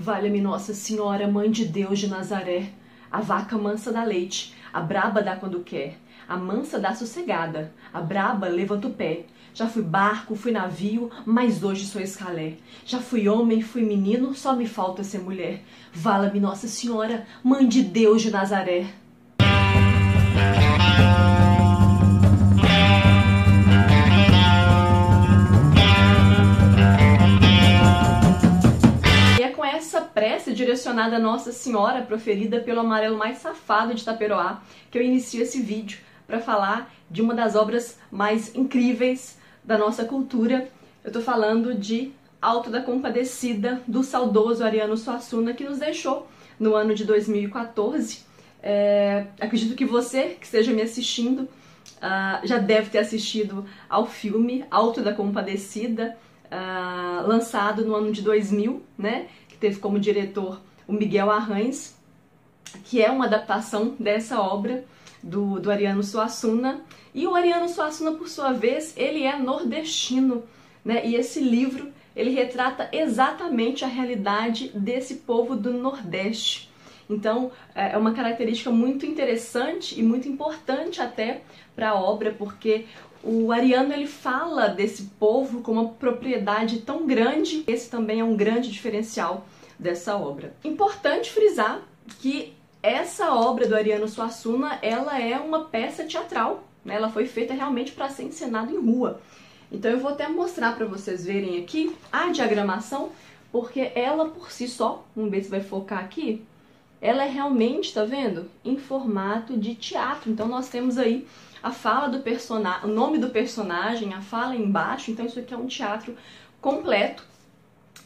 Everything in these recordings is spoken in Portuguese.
Valha-me Nossa Senhora, Mãe de Deus de Nazaré, a vaca mansa dá leite, a braba dá quando quer, a mansa dá sossegada, a braba levanta o pé. Já fui barco, fui navio, mas hoje sou escalé. Já fui homem, fui menino, só me falta ser mulher. Vala-me Nossa Senhora, Mãe de Deus de Nazaré. Direcionada a Nossa Senhora, proferida pelo amarelo mais safado de Taperoá, que eu inicio esse vídeo para falar de uma das obras mais incríveis da nossa cultura. Eu estou falando de Alto da Compadecida, do saudoso Ariano Suassuna, que nos deixou no ano de 2014. É, acredito que você que esteja me assistindo uh, já deve ter assistido ao filme Alto da Compadecida, uh, lançado no ano de 2000, né? Teve como diretor o Miguel Arraes, que é uma adaptação dessa obra do, do Ariano Suassuna. E o Ariano Suassuna, por sua vez, ele é nordestino, né? E esse livro, ele retrata exatamente a realidade desse povo do Nordeste. Então, é, é uma característica muito interessante e muito importante até para a obra, porque o Ariano ele fala desse povo com uma propriedade tão grande, esse também é um grande diferencial dessa obra. Importante frisar que essa obra do Ariano Suassuna, ela é uma peça teatral, né? Ela foi feita realmente para ser encenada em rua. Então eu vou até mostrar para vocês verem aqui a diagramação, porque ela por si só, vamos ver se vai focar aqui, ela é realmente, tá vendo? Em formato de teatro. Então nós temos aí a fala do personagem, o nome do personagem, a fala embaixo, então isso aqui é um teatro completo.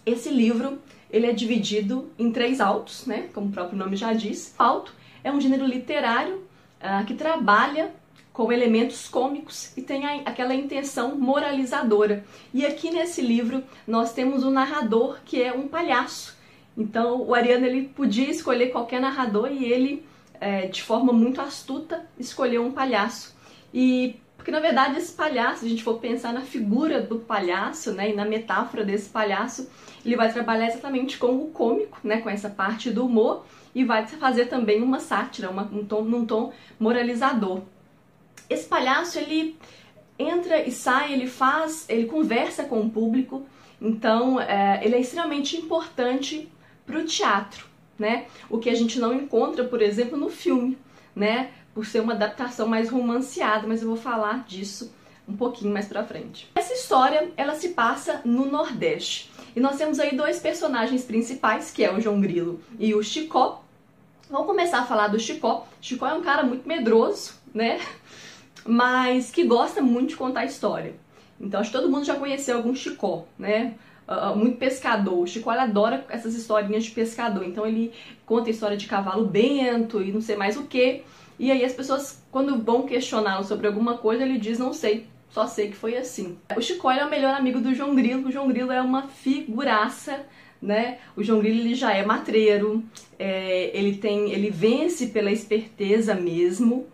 Esse livro, ele é dividido em três autos, né, como o próprio nome já diz. Auto é um gênero literário uh, que trabalha com elementos cômicos e tem a, aquela intenção moralizadora. E aqui nesse livro nós temos um narrador que é um palhaço. Então o Ariano ele podia escolher qualquer narrador e ele, é, de forma muito astuta, escolheu um palhaço. E porque na verdade esse palhaço, se a gente for pensar na figura do palhaço, né, e na metáfora desse palhaço, ele vai trabalhar exatamente com o cômico, né, com essa parte do humor, e vai fazer também uma sátira, uma, um tom, num tom moralizador. Esse palhaço, ele entra e sai, ele faz, ele conversa com o público, então é, ele é extremamente importante para o teatro, né? O que a gente não encontra, por exemplo, no filme, né? por ser uma adaptação mais romanceada, mas eu vou falar disso um pouquinho mais pra frente. Essa história, ela se passa no Nordeste. E nós temos aí dois personagens principais, que é o João Grilo e o Chicó. Vamos começar a falar do Chicó. Chicó é um cara muito medroso, né? Mas que gosta muito de contar história. Então acho que todo mundo já conheceu algum Chicó, né? Uh, muito pescador. O Chico adora essas historinhas de pescador. Então ele conta a história de cavalo bento e não sei mais o que. E aí as pessoas, quando vão questioná-lo sobre alguma coisa, ele diz, não sei, só sei que foi assim. O Chico é o melhor amigo do João Grilo, o João Grilo é uma figuraça, né? O João Grilo ele já é matreiro, é, ele tem, ele vence pela esperteza mesmo,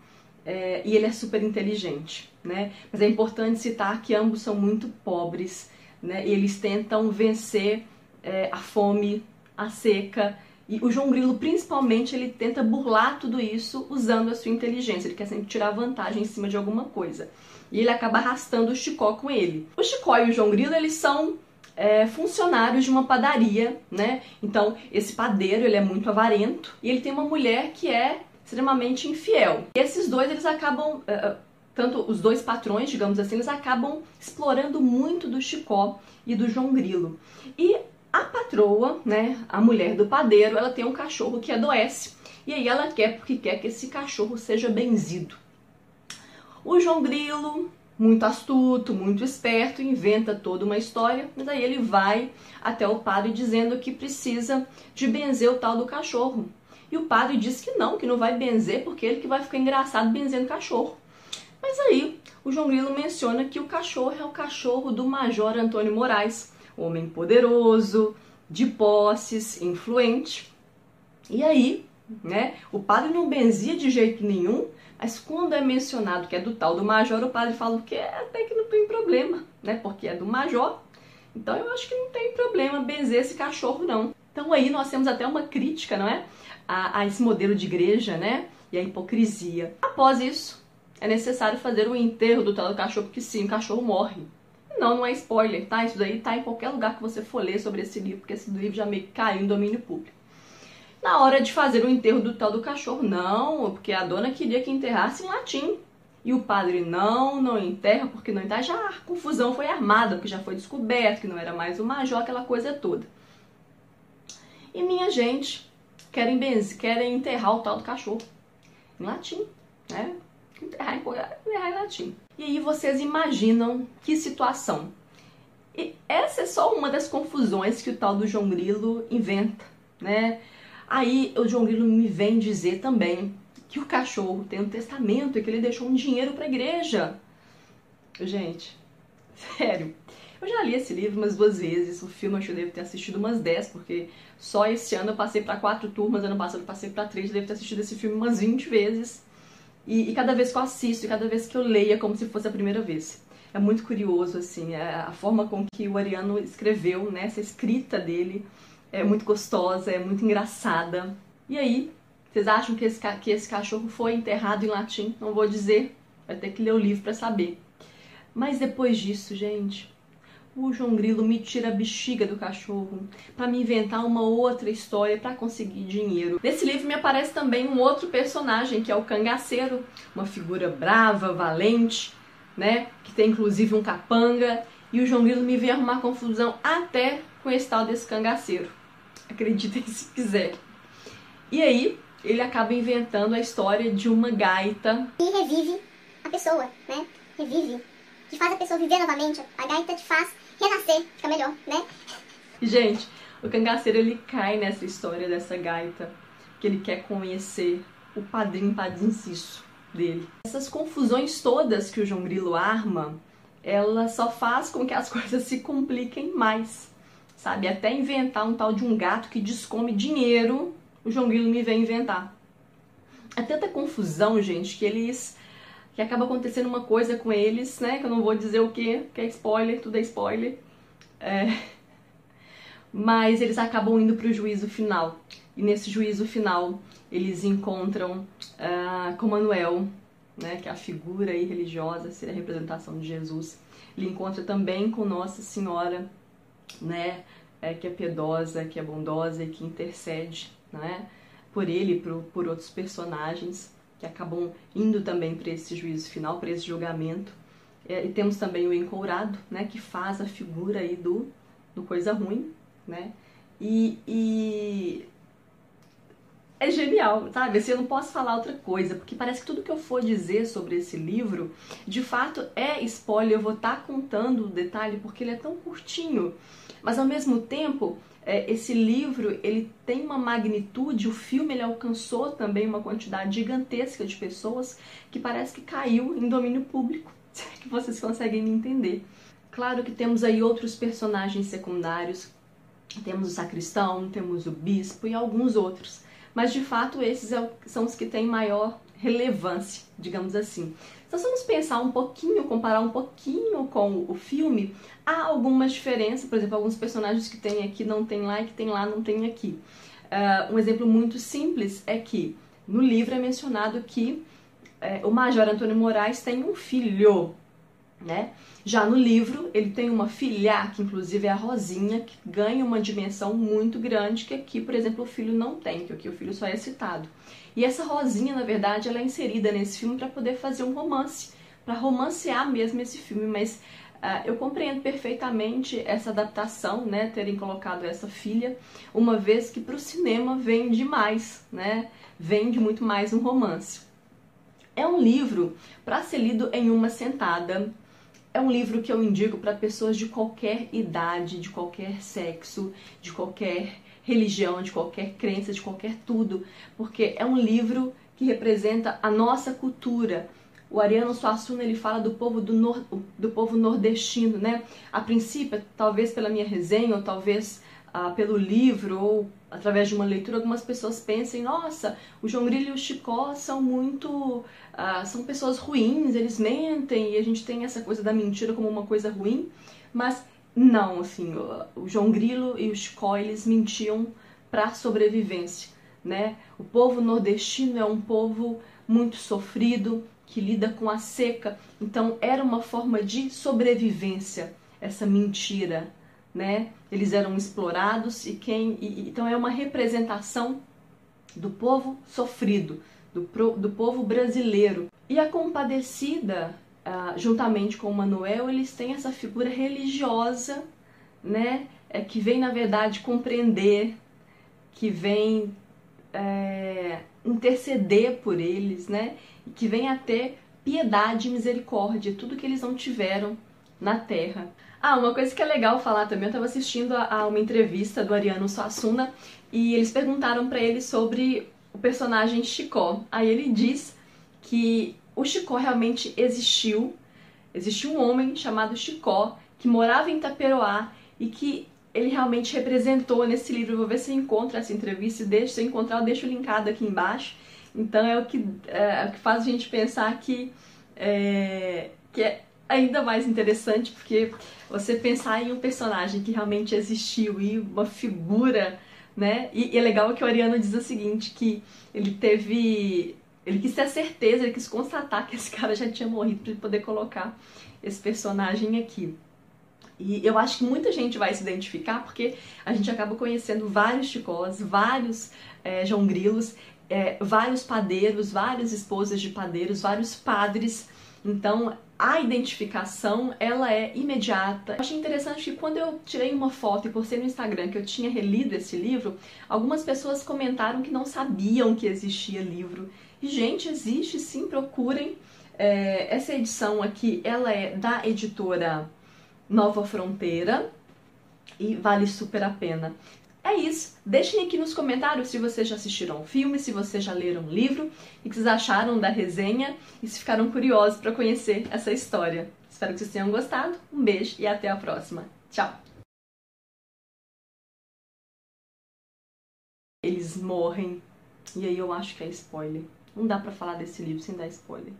é, e ele é super inteligente, né? Mas é importante citar que ambos são muito pobres, né? Eles tentam vencer é, a fome, a seca e o João Grilo, principalmente, ele tenta burlar tudo isso usando a sua inteligência. Ele quer sempre tirar vantagem em cima de alguma coisa. E ele acaba arrastando o Chicó com ele. O Chicó e o João Grilo, eles são é, funcionários de uma padaria, né? Então, esse padeiro, ele é muito avarento. E ele tem uma mulher que é extremamente infiel. E esses dois, eles acabam... Uh, tanto os dois patrões, digamos assim, eles acabam explorando muito do Chicó e do João Grilo. E a patroa, né, a mulher do padeiro, ela tem um cachorro que adoece. E aí ela quer porque quer que esse cachorro seja benzido. O João Grilo, muito astuto, muito esperto, inventa toda uma história, mas aí ele vai até o padre dizendo que precisa de benzer o tal do cachorro. E o padre diz que não, que não vai benzer porque ele que vai ficar engraçado benzendo cachorro. Mas aí o João Grilo menciona que o cachorro é o cachorro do Major Antônio Moraes, homem poderoso, de posses, influente. E aí, né, o padre não benzia de jeito nenhum, mas quando é mencionado que é do tal do major, o padre fala que é, até que não tem problema, né, porque é do major. Então eu acho que não tem problema benzer esse cachorro não. Então aí nós temos até uma crítica, não é? A, a esse modelo de igreja, né? E a hipocrisia. Após isso, é necessário fazer o enterro do tal do cachorro, porque sim, o cachorro morre. Não, não é spoiler, tá? Isso daí tá em qualquer lugar que você for ler sobre esse livro, porque esse livro já meio que caiu em domínio público. Na hora de fazer o enterro do tal do cachorro, não, porque a dona queria que enterrasse em latim. E o padre, não, não enterra, porque não enterra. Já a confusão foi armada, porque já foi descoberto que não era mais o major, aquela coisa toda. E minha gente, querem, benze, querem enterrar o tal do cachorro em latim, né? Latim. E aí vocês imaginam que situação. E essa é só uma das confusões que o tal do João Grilo inventa, né? Aí o João Grilo me vem dizer também que o cachorro tem um testamento e que ele deixou um dinheiro para a igreja. Gente, sério. Eu já li esse livro umas duas vezes, o filme acho que eu devo ter assistido umas dez, porque só esse ano eu passei para quatro turmas, ano passado eu passei para três, eu devo ter assistido esse filme umas 20 vezes. E, e, cada vez que eu assisto, e cada vez que eu leio, é como se fosse a primeira vez. É muito curioso, assim, é a forma com que o Ariano escreveu, né, essa escrita dele é muito gostosa, é muito engraçada. E aí, vocês acham que esse, que esse cachorro foi enterrado em latim? Não vou dizer, vai ter que ler o livro para saber. Mas depois disso, gente, o João Grilo me tira a bexiga do cachorro para me inventar uma outra história para conseguir dinheiro. Nesse livro me aparece também um outro personagem que é o cangaceiro, uma figura brava, valente, né, que tem inclusive um capanga, e o João Grilo me vem arrumar confusão até com esse tal desse cangaceiro. Acreditem se quiser. E aí, ele acaba inventando a história de uma gaita. E revive a pessoa, né? Revive. Que faz a pessoa viver novamente. A gaita te faz renascer, fica melhor, né? Gente, o cangaceiro ele cai nessa história dessa gaita. Que ele quer conhecer o padrinho padinciço dele. Essas confusões todas que o João Grilo arma, ela só faz com que as coisas se compliquem mais. Sabe? Até inventar um tal de um gato que descome dinheiro o João Grilo me vem inventar. É tanta confusão, gente, que eles. Que acaba acontecendo uma coisa com eles, né? Que eu não vou dizer o que, que é spoiler, tudo é spoiler. É... Mas eles acabam indo para o juízo final. E nesse juízo final, eles encontram uh, com Manuel, né, que é a figura aí religiosa, seria a representação de Jesus. Ele encontra também com Nossa Senhora, né, é, que é piedosa, que é bondosa e que intercede né, por ele e por, por outros personagens que acabam indo também para esse juízo final, para esse julgamento. É, e temos também o encourado, né, que faz a figura aí do, do coisa ruim, né? E, e é genial, sabe? Assim, eu não posso falar outra coisa, porque parece que tudo que eu for dizer sobre esse livro, de fato é spoiler. Eu vou estar tá contando o detalhe porque ele é tão curtinho, mas ao mesmo tempo é, esse livro ele tem uma magnitude, o filme ele alcançou também uma quantidade gigantesca de pessoas que parece que caiu em domínio público, que vocês conseguem entender. Claro que temos aí outros personagens secundários, temos o sacristão, temos o bispo e alguns outros, mas de fato esses é são os que têm maior relevância, digamos assim. Então, se vamos pensar um pouquinho, comparar um pouquinho com o filme, há algumas diferenças, por exemplo, alguns personagens que tem aqui não tem lá e que tem lá não tem aqui. Uh, um exemplo muito simples é que no livro é mencionado que uh, o Major Antônio Moraes tem um filho, né? Já no livro, ele tem uma filha, que inclusive é a Rosinha, que ganha uma dimensão muito grande, que aqui, por exemplo, o filho não tem, que aqui o filho só é citado. E essa Rosinha, na verdade, ela é inserida nesse filme para poder fazer um romance, para romancear mesmo esse filme, mas Uh, eu compreendo perfeitamente essa adaptação, né, terem colocado essa filha, uma vez que para o cinema vende mais, né, vende muito mais um romance. É um livro para ser lido em uma sentada. É um livro que eu indico para pessoas de qualquer idade, de qualquer sexo, de qualquer religião, de qualquer crença, de qualquer tudo, porque é um livro que representa a nossa cultura. O Ariano Suassuna ele fala do povo do, nor, do povo nordestino, né? A princípio, talvez pela minha resenha, ou talvez ah, pelo livro, ou através de uma leitura, algumas pessoas pensem, nossa, o João Grilo e o Chicó são muito. Ah, são pessoas ruins, eles mentem, e a gente tem essa coisa da mentira como uma coisa ruim. Mas não, assim, o João Grilo e o Chicó, eles mentiam para sobrevivência, né? O povo nordestino é um povo muito sofrido, que lida com a seca, então era uma forma de sobrevivência essa mentira, né? Eles eram explorados e quem e, então é uma representação do povo sofrido, do, do povo brasileiro. E a compadecida, ah, juntamente com Manuel, eles têm essa figura religiosa, né? É, que vem na verdade compreender, que vem é, interceder por eles, né? E que vem a ter piedade e misericórdia, tudo que eles não tiveram na Terra. Ah, uma coisa que é legal falar também, eu estava assistindo a, a, uma entrevista do Ariano Suassuna e eles perguntaram para ele sobre o personagem Chicó. Aí ele diz que o Chicó realmente existiu, existiu um homem chamado Chicó que morava em Itaperoá e que ele realmente representou nesse livro. Vou ver se eu encontro essa entrevista e deixo, se eu encontrar eu deixo linkado aqui embaixo. Então é o que, é, é o que faz a gente pensar que, é, que é ainda mais interessante porque você pensar em um personagem que realmente existiu e uma figura, né? E, e é legal que o Ariano diz o seguinte, que ele teve... Ele quis ter a certeza, ele quis constatar que esse cara já tinha morrido para poder colocar esse personagem aqui. E eu acho que muita gente vai se identificar porque a gente acaba conhecendo vários chicós, vários é, João Grilos, é, vários padeiros, várias esposas de padeiros, vários padres. Então a identificação ela é imediata. Achei interessante que quando eu tirei uma foto e postei no Instagram que eu tinha relido esse livro, algumas pessoas comentaram que não sabiam que existia livro. E gente, existe sim, procurem. É, essa edição aqui, ela é da editora Nova Fronteira e vale super a pena. É isso. Deixem aqui nos comentários se vocês já assistiram o filme, se vocês já leram o livro e o que vocês acharam da resenha e se ficaram curiosos para conhecer essa história. Espero que vocês tenham gostado. Um beijo e até a próxima. Tchau! Eles morrem. E aí eu acho que é spoiler. Não dá pra falar desse livro sem dar spoiler.